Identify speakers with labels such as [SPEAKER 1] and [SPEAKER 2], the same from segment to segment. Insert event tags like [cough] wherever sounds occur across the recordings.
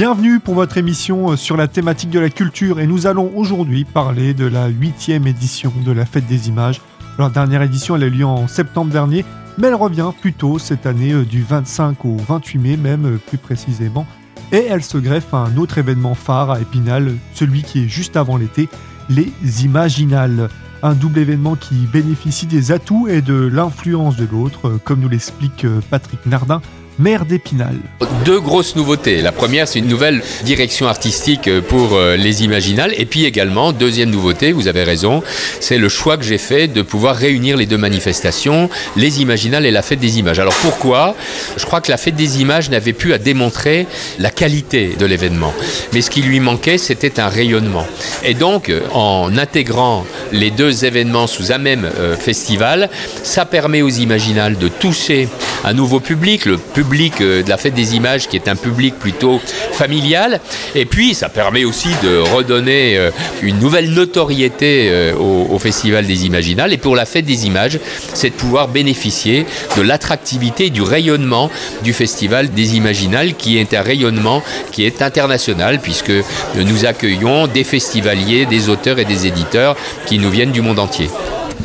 [SPEAKER 1] Bienvenue pour votre émission sur la thématique de la culture et nous allons aujourd'hui parler de la huitième édition de la Fête des Images. La dernière édition elle a eu lieu en septembre dernier, mais elle revient plutôt cette année euh, du 25 au 28 mai même euh, plus précisément. Et elle se greffe à un autre événement phare à Épinal, celui qui est juste avant l'été, les Imaginales. Un double événement qui bénéficie des atouts et de l'influence de l'autre, euh, comme nous l'explique Patrick Nardin, maire d'Épinal.
[SPEAKER 2] Deux grosses nouveautés. La première, c'est une nouvelle direction artistique pour euh, les Imaginales. Et puis également, deuxième nouveauté, vous avez raison, c'est le choix que j'ai fait de pouvoir réunir les deux manifestations, les Imaginales et la Fête des Images. Alors pourquoi? Je crois que la Fête des Images n'avait plus à démontrer la qualité de l'événement. Mais ce qui lui manquait, c'était un rayonnement. Et donc, en intégrant les deux événements sous un même euh, festival, ça permet aux Imaginales de toucher un nouveau public, le public euh, de la fête des images qui est un public plutôt familial. Et puis ça permet aussi de redonner euh, une nouvelle notoriété euh, au, Festival des Imaginales. Et pour la fête des images, c'est de pouvoir bénéficier de l'attractivité du rayonnement du Festival des Imaginales qui est un rayonnement qui est international puisque nous accueillons des festivaliers, des auteurs et des éditeurs qui nous viennent du monde entier.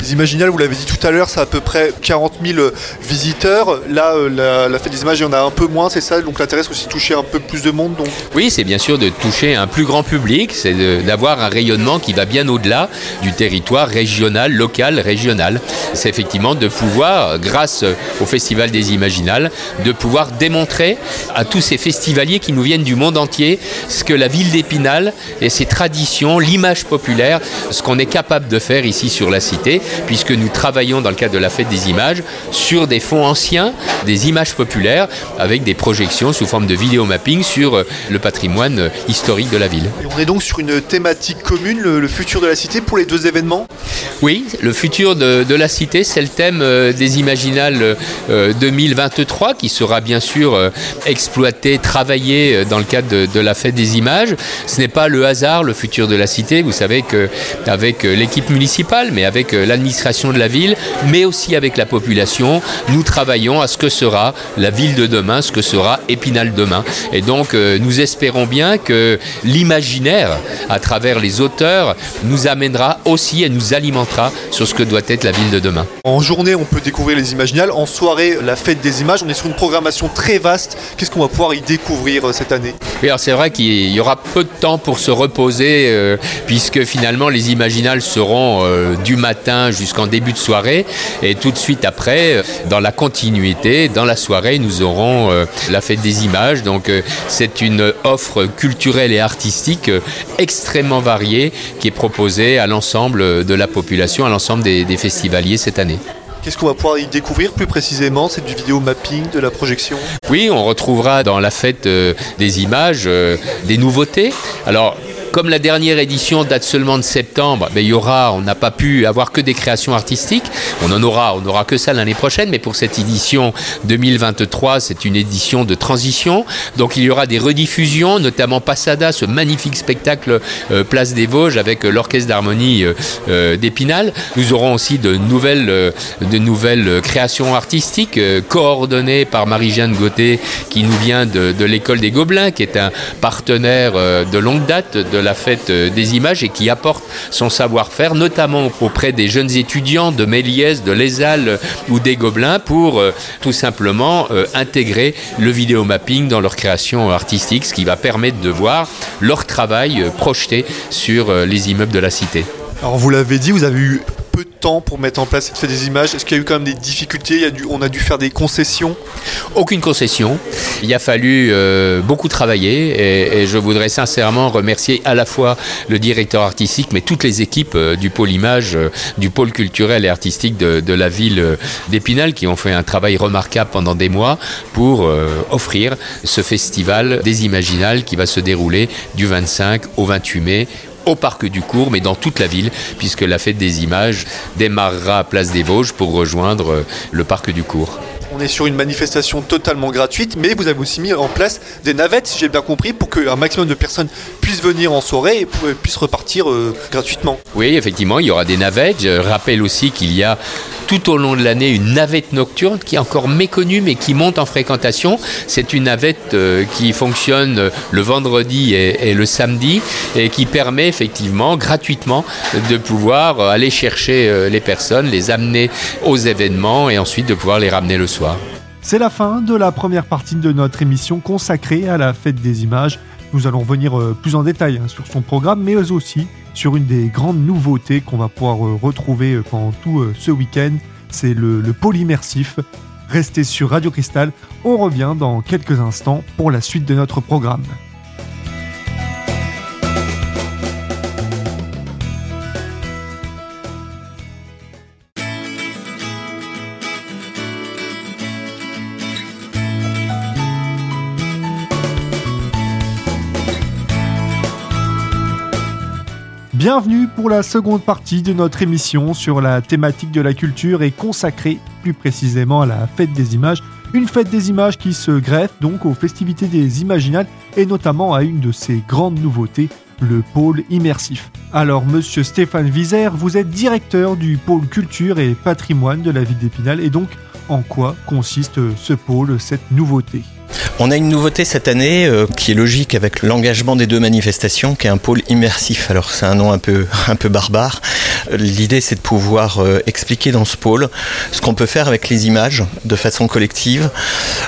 [SPEAKER 1] Les Imaginales, vous l'avez dit tout à l'heure, c'est à peu près 40 000 visiteurs. Là, euh, la, fête des images, il y en a un peu moins, c'est ça Donc l'intérêt, c'est aussi de toucher un peu plus de monde.
[SPEAKER 2] Oui, c'est bien sûr de toucher un plus grand public, c'est d'avoir un rayonnement qui va bien au-delà du territoire régional, local, régional. C'est effectivement de pouvoir, grâce au Festival des Imaginales, de pouvoir démontrer à tous ces festivaliers qui nous viennent du monde entier ce que la ville d'Épinal et ses traditions, l'image populaire, ce qu'on est capable de faire ici sur la cité puisque nous travaillons dans le cadre de la fête des images sur des fonds anciens, des images populaires, avec des projections sous forme de vidéo mapping sur euh, le patrimoine euh, historique de la ville.
[SPEAKER 1] on est donc sur une thématique commune, le, futur de la cité, pour les deux événements?
[SPEAKER 2] Oui, le futur de, la cité, c'est le thème euh, des Imaginales 2023, qui sera bien sûr exploité, travaillé dans le cadre de, de la fête des images. Ce n'est pas le hasard, le futur de la cité. Vous savez qu'avec l'équipe municipale, mais avec la l'administration de la ville, mais aussi avec la population. Nous travaillons à ce que sera la ville de demain, ce que sera Épinal demain. Et donc, euh, nous espérons bien que l'imaginaire, à travers les auteurs, nous amènera aussi et nous alimentera sur ce que doit être la ville de demain.
[SPEAKER 1] En journée, on peut découvrir les Imaginales. En soirée, la fête des images. On est sur une programmation très vaste. Qu'est-ce qu'on va pouvoir y découvrir euh, cette année?
[SPEAKER 2] Alors c'est vrai qu'il y aura peu de temps pour se reposer, euh, puisque finalement les Imaginales seront du matin jusqu'en début de soirée. Et tout de suite après, euh, dans la continuité, dans la soirée, nous aurons euh, la fête des images. Donc euh, c'est une offre culturelle et artistique extrêmement variée qui est proposée à l'ensemble de la population, à l'ensemble des, festivaliers cette année.
[SPEAKER 1] Qu'est-ce qu'on va pouvoir y découvrir plus précisément? C'est du vidéo mapping, de la projection?
[SPEAKER 2] Oui, on retrouvera dans la fête des images des nouveautés. Alors, comme la dernière édition date seulement de septembre, ben, il y aura, on n'a pas pu avoir que des créations artistiques. On en aura, on n'aura que ça l'année prochaine, mais pour cette édition 2023, c'est une édition de transition. Donc il y aura des rediffusions, notamment Passada, ce magnifique spectacle euh, Place des Vosges avec euh, l'orchestre d'harmonie euh, d'Épinal. Nous aurons aussi de nouvelles, de nouvelles créations artistiques coordonnées par Marie-Jeanne Gauthier, qui nous vient de, de l'école des Gobelins, qui est un partenaire de longue date de la fête euh, des images et qui apporte son savoir-faire, notamment auprès des jeunes étudiants de Méliès, de l'ESAL euh, ou des Gobelins, pour euh, tout simplement intégrer le vidéomapping dans leur création artistique, ce qui va permettre de voir leur travail projeté sur les immeubles de la cité.
[SPEAKER 1] Alors vous l'avez dit, vous avez eu peu de temps pour mettre en place des images. Est-ce qu'il y a eu quand même des difficultés? On a dû faire des concessions?
[SPEAKER 2] Aucune concession. Il a fallu euh, beaucoup travailler et, je voudrais sincèrement remercier à la fois le directeur artistique, mais toutes les équipes euh, du pôle image, euh, du pôle culturel et artistique de, la ville d'Épinal qui ont fait un travail remarquable pendant des mois pour offrir ce festival des Imaginales qui va se dérouler du 25 au 28 mai au Parc du Cours, mais dans toute la ville, puisque la fête des images démarrera à Place des Vosges pour rejoindre euh, le Parc du Cours.
[SPEAKER 1] On est sur une manifestation totalement gratuite, mais vous avez aussi mis en place des navettes, si j'ai bien compris, pour qu'un maximum de personnes puissent
[SPEAKER 3] venir en soirée et puissent repartir gratuitement.
[SPEAKER 2] Oui, effectivement, il y aura des navettes. Je rappelle aussi qu'il y a tout au long de l'année une navette nocturne qui est encore méconnue mais qui monte en fréquentation. C'est une navette qui fonctionne le vendredi et, le samedi et qui permet effectivement gratuitement de pouvoir aller chercher les personnes, les amener aux événements et ensuite de pouvoir les ramener le soir.
[SPEAKER 1] C'est la fin de la première partie de notre émission consacrée à la fête des images. Nous allons revenir euh, plus en détail hein, sur son programme, mais aussi sur une des grandes nouveautés qu'on va pouvoir euh, retrouver euh, pendant tout ce week-end. C'est le, le pôle immersif. Restez sur Radio Cristal. On revient dans quelques instants pour la suite de notre programme. Bienvenue pour la seconde partie de notre émission sur la thématique de la culture et consacrée plus précisément à la fête des images. Une fête des images qui se greffe donc aux festivités des Imaginales et notamment à une de ses grandes nouveautés, le pôle immersif. Alors monsieur Stéphane Vizer, vous êtes directeur du pôle culture et patrimoine de la ville d'Épinal et donc en quoi consiste ce pôle, cette nouveauté?
[SPEAKER 4] On a une nouveauté cette année euh, qui est logique avec l'engagement des deux manifestations, qui est un pôle immersif. Alors c'est un nom un peu, [laughs] un peu barbare. L'idée c'est de pouvoir euh, expliquer dans ce pôle ce qu'on peut faire avec les images de façon collective,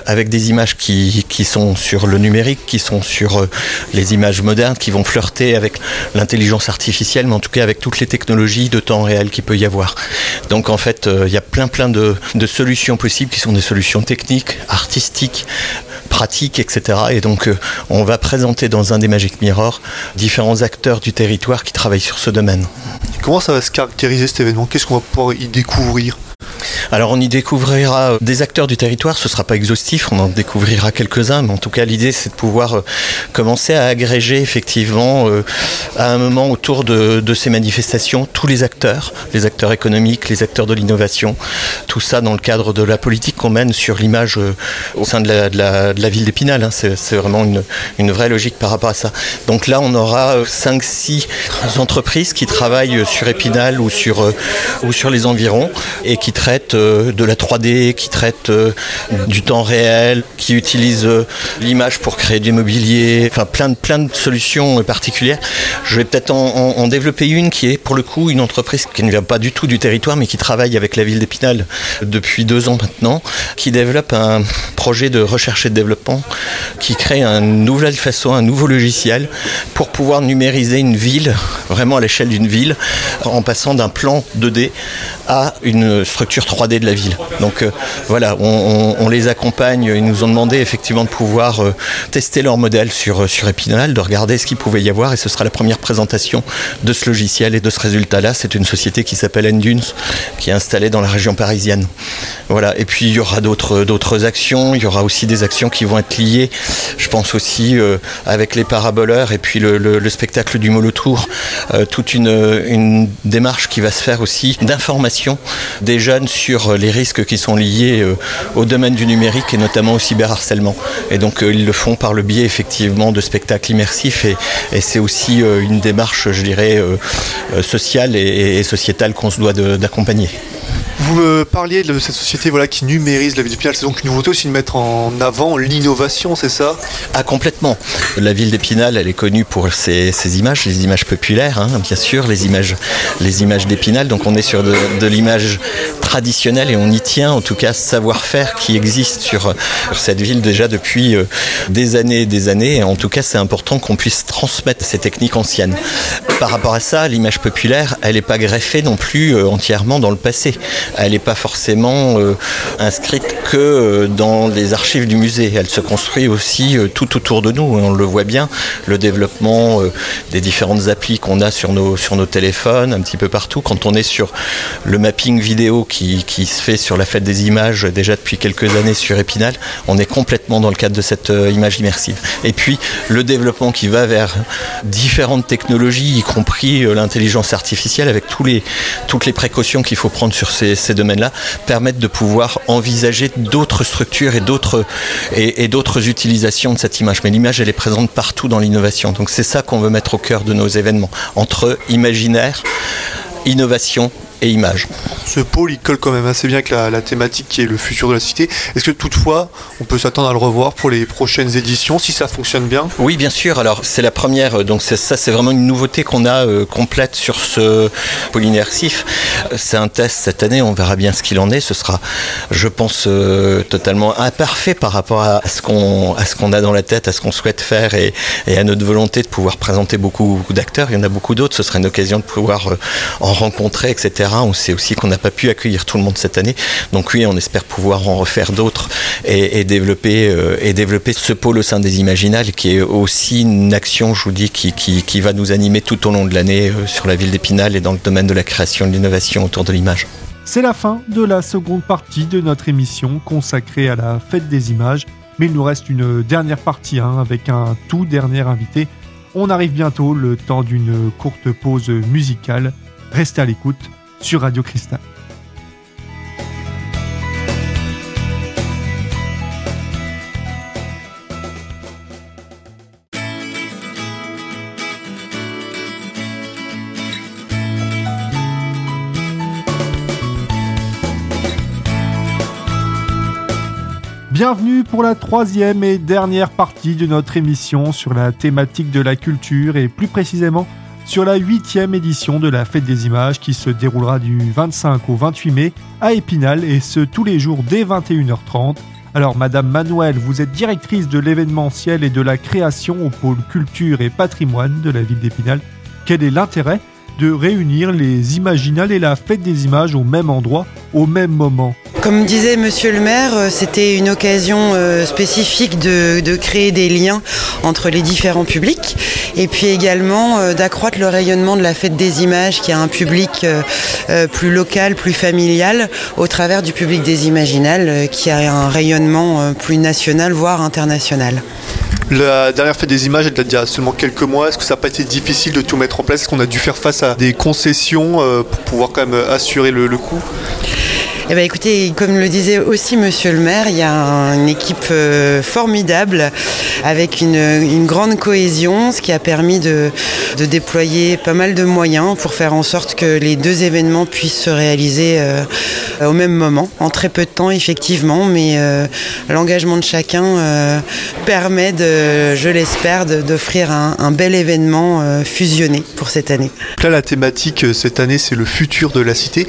[SPEAKER 4] avec des images qui, qui sont sur le numérique, qui sont sur euh, les images modernes, qui vont flirter avec l'intelligence artificielle, mais en tout cas avec toutes les technologies de temps réel qu'il peut y avoir. Donc en fait, il y a plein plein de, de solutions possibles qui sont des solutions techniques, artistiques, pratiques, etc. Et donc, euh, on va présenter dans un des Magic Mirror différents acteurs du territoire qui travaillent sur ce domaine.
[SPEAKER 3] Comment ça va se caractériser cet événement? Qu'est-ce qu'on va pouvoir y découvrir?
[SPEAKER 4] Alors on y découvrira euh, des acteurs du territoire, ce ne sera pas exhaustif, on en découvrira quelques-uns, mais en tout cas l'idée c'est de pouvoir euh, commencer à agréger effectivement euh, à un moment autour de, ces manifestations tous les acteurs, les acteurs économiques, les acteurs de l'innovation, tout ça dans le cadre de la politique qu'on mène sur l'image au sein de la, ville d'Épinal. Hein. C'est vraiment une, vraie logique par rapport à ça. Donc là on aura 5-6 entreprises qui travaillent sur Épinal ou sur, ou sur les environs et qui traitent euh, de la 3D, qui traite euh, du temps réel, qui utilise euh, l'image pour créer du mobilier, enfin plein de, plein de solutions particulières. Je vais peut-être en, développer une qui est pour le coup une entreprise qui ne vient pas du tout du territoire mais qui travaille avec la ville d'Épinal depuis deux ans maintenant, qui développe un projet de recherche et de développement qui crée un nouvel façon, un nouveau logiciel pour pouvoir numériser une ville, vraiment à l'échelle d'une ville, en passant d'un plan 2D à une structure 3D de la ville. Donc euh, voilà, on, les accompagne. Ils nous ont demandé effectivement de pouvoir euh, tester leur modèle sur, euh, sur Epinal, de regarder ce qu'il pouvait y avoir et ce sera la première présentation de ce logiciel et de ce résultat-là. C'est une société qui s'appelle Endunes, qui est installée dans la région parisienne. Voilà, et puis il y aura d'autres, actions, il y aura aussi des actions qui vont être liées, je pense aussi avec les paraboleurs et puis le, spectacle du Molotour, toute une, une démarche qui va se faire aussi d'information des sur les risques qui sont liés euh, au domaine du numérique et notamment au cyberharcèlement. Et donc euh, ils le font par le biais effectivement de spectacles immersifs et, c'est aussi euh, une démarche, je dirais, sociale et, sociétale qu'on se doit d'accompagner.
[SPEAKER 3] Vous me parliez de cette société voilà, qui numérise la ville d'Épinal. C'est donc une nouveauté aussi de mettre en avant l'innovation, c'est ça?
[SPEAKER 4] Ah, complètement. La ville d'Épinal, elle est connue pour ses, images, les images populaires, hein, bien sûr, les images, les images d'Épinal. Donc on est sur de, l'image traditionnelle et on y tient, en tout cas, ce savoir-faire qui existe sur, cette ville déjà depuis euh, des années et des années. En tout cas, c'est important qu'on puisse transmettre ces techniques anciennes. Par rapport à ça, l'image populaire, elle n'est pas greffée non plus euh, entièrement dans le passé elle n'est pas forcément euh, inscrite que euh, dans les archives du musée. Elle se construit aussi euh, tout autour de nous. On le voit bien, le développement des différentes applis qu'on a sur nos, sur nos téléphones, un petit peu partout. Quand on est sur le mapping vidéo qui, qui, se fait sur la fête des images déjà depuis quelques années sur Épinal. On est complètement dans le cadre de cette image immersive. Et puis le développement qui va vers différentes technologies, y compris l'intelligence artificielle, avec tous les, toutes les précautions qu'il faut prendre sur ces, ces domaines-là, permettent de pouvoir envisager d'autres structures et d'autres et, et d'autres utilisations de cette image. Mais l'image, elle est présente partout dans l'innovation. Donc c'est ça qu'on veut mettre au cœur de nos événements, entre imaginaire, innovation et images.
[SPEAKER 3] Ce pôle, il colle quand même assez bien avec la, la thématique qui est le futur de la cité. Est-ce que toutefois, on peut s'attendre à le revoir pour les prochaines éditions si ça fonctionne bien?
[SPEAKER 4] Oui, bien sûr. Alors, c'est la première, donc ça, c'est vraiment une nouveauté qu'on a euh, complète sur ce pôle immersif. C'est un test cette année, on verra bien ce qu'il en est. Ce sera, je pense, euh, totalement imparfait par rapport à ce qu'on a dans la tête, à ce qu'on souhaite faire et, et, à notre volonté de pouvoir présenter beaucoup, beaucoup d'acteurs. Il y en a beaucoup d'autres. Ce serait une occasion de pouvoir euh, en rencontrer, etc. On sait aussi qu'on n'a pas pu accueillir tout le monde cette année. Donc oui, on espère pouvoir en refaire d'autres et, euh, développer ce pôle au sein des Imaginales qui est aussi une action, je vous dis, qui va nous animer tout au long de l'année euh, sur la ville d'Épinal et dans le domaine de la création et de l'innovation autour de l'image.
[SPEAKER 1] C'est la fin de la seconde partie de notre émission consacrée à la fête des images. Mais il nous reste une dernière partie hein, avec un tout dernier invité. On arrive bientôt, le temps d'une courte pause musicale. Restez à l'écoute sur Radio Cristal. Bienvenue pour la troisième et dernière partie de notre émission sur la thématique de la culture et plus précisément sur la huitième édition de la Fête des Images qui se déroulera du 25 au 28 mai à Épinal et ce tous les jours dès 21h30. Alors Madame Manuel, vous êtes directrice de l'événementiel et de la création au pôle culture et patrimoine de la ville d'Épinal. Quel est l'intérêt de réunir les Imaginales et la Fête des Images au même endroit, au même moment
[SPEAKER 5] comme disait Monsieur le maire, c'était une occasion spécifique de, de, créer des liens entre les différents publics et puis également d'accroître le rayonnement de la fête des images qui a un public plus local, plus familial au travers du public des imaginales qui a un rayonnement plus national, voire international.
[SPEAKER 3] La dernière fête des images, elle date il y a seulement quelques mois. Est-ce que ça n'a pas été difficile de tout mettre en place? Est-ce qu'on a dû faire face à des concessions pour pouvoir quand même assurer le, le coup?
[SPEAKER 5] Eh bien, écoutez, comme le disait aussi Monsieur le maire, il y a une équipe euh, formidable avec une, grande cohésion, ce qui a permis de, déployer pas mal de moyens pour faire en sorte que les deux événements puissent se réaliser euh, au même moment, en très peu de temps effectivement, mais euh, l'engagement de chacun permet, de, je l'espère, d'offrir un, bel événement fusionné pour cette année.
[SPEAKER 3] Là, la thématique cette année, c'est le futur de la cité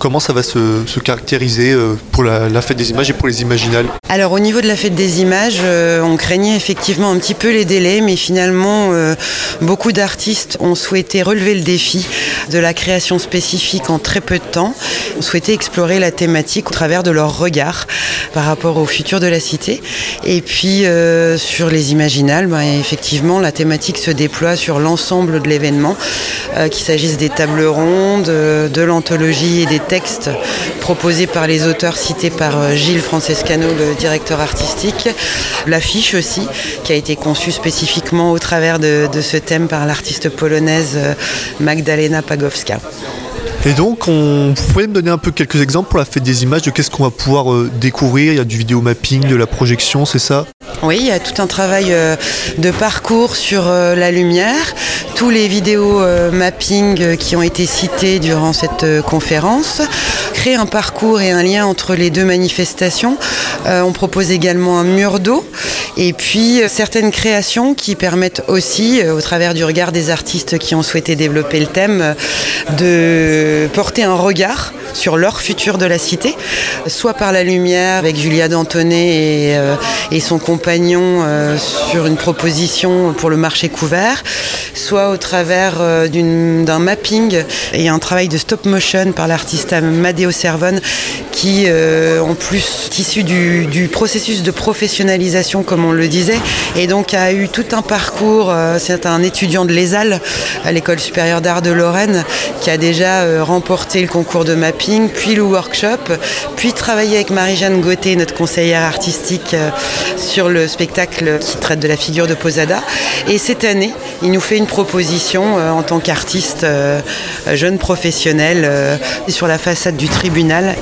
[SPEAKER 3] comment ça va se, se caractériser pour la, fête des images et pour les imaginales
[SPEAKER 5] Alors au niveau de la fête des images, euh, on craignait effectivement un petit peu les délais, mais finalement euh, beaucoup d'artistes ont souhaité relever le défi de la création spécifique en très peu de temps, ont souhaité explorer la thématique au travers de leur regard par rapport au futur de la cité. Et puis euh, sur les imaginales, ben, effectivement la thématique se déploie sur l'ensemble de l'événement, qu'il s'agisse des tables rondes, de l'anthologie et des textes proposés par les auteurs cités par Gilles Francescano, le directeur artistique. L'affiche aussi, qui a été conçue spécifiquement au travers de, ce thème par l'artiste polonaise Magdalena Pagowska.
[SPEAKER 3] Et donc, on, vous pouvez me donner un peu quelques exemples pour la fête des images de qu'est-ce qu'on va pouvoir euh, découvrir Il y a du vidéo mapping, de la projection, c'est ça?
[SPEAKER 5] Oui, il y a tout un travail euh, de parcours sur euh, la lumière, tous les vidéos euh, mapping qui ont été cités durant cette conférence, créer un parcours et un lien entre les deux manifestations. On propose également un mur d'eau et puis certaines créations qui permettent aussi, au travers du regard des artistes qui ont souhaité développer le thème, de porter un regard sur leur futur de la cité, soit par la lumière avec Julia Dantonnet et, et son compagnon euh, sur une proposition pour le marché couvert, soit au travers euh, d'un mapping et un travail de stop motion par l'artiste Madeo Servon qui, euh, en plus, issu du, processus de professionnalisation, comme on le disait, et donc a eu tout un parcours. C'est un étudiant de l'ESAL, à l'école supérieure d'art de Lorraine, qui a déjà remporté le concours de mapping, puis le workshop, puis travaillé avec Marie-Jeanne Gauthier, notre conseillère artistique, sur le spectacle qui traite de la figure de Posada. Et cette année, il nous fait une proposition en tant qu'artiste jeune professionnel sur la façade du tribunal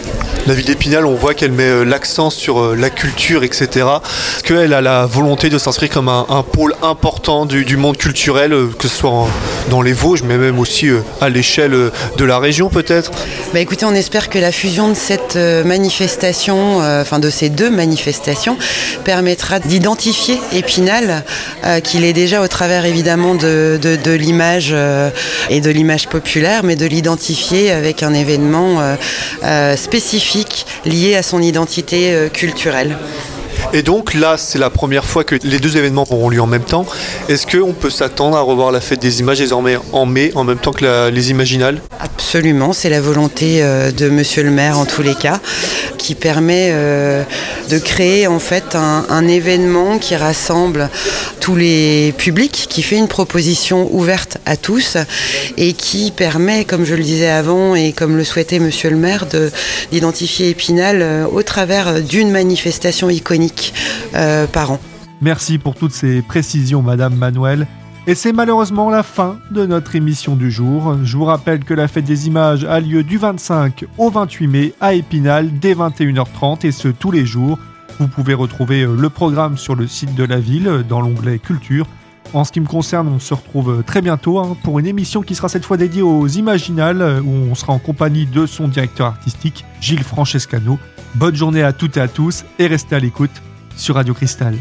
[SPEAKER 3] la ville d'Épinal, on voit qu'elle met euh, l'accent sur euh, la culture, etc. Est-ce qu'elle a la volonté de s'inscrire comme un, pôle important du, monde culturel, euh, que ce soit dans les Vosges, mais même aussi à l'échelle de la région peut-être
[SPEAKER 5] bah Écoutez, on espère que la fusion de cette manifestation, enfin de ces deux manifestations, permettra d'identifier Épinal, qu'il est déjà au travers évidemment de, l'image et de l'image populaire, mais de l'identifier avec un événement spécifique lié à son identité euh, culturelle.
[SPEAKER 3] Et donc là, c'est la première fois que les deux événements auront lieu en même temps. Est-ce qu'on peut s'attendre à revoir la fête des images désormais en mai, en même temps que les Imaginales?
[SPEAKER 5] Absolument, c'est la volonté euh, de Monsieur le maire en tous les cas, qui permet euh, de créer en fait un, événement qui rassemble tous les publics, qui fait une proposition ouverte à tous et qui permet, comme je le disais avant et comme le souhaitait Monsieur le maire, d'identifier Épinal euh, au travers d'une manifestation iconique par an.
[SPEAKER 1] Merci pour toutes ces précisions, Madame Manuel. Et c'est malheureusement la fin de notre émission du jour. Je vous rappelle que la fête des images a lieu du 25 au 28 mai à Épinal dès 21h30 et ce tous les jours. Vous pouvez retrouver euh, le programme sur le site de la ville dans l'onglet Culture. En ce qui me concerne, on se retrouve euh, très bientôt hein, pour une émission qui sera cette fois dédiée aux Imaginales où on sera en compagnie de son directeur artistique Gilles Francescano. Bonne journée à toutes et à tous et restez à l'écoute sur Radio Cristal.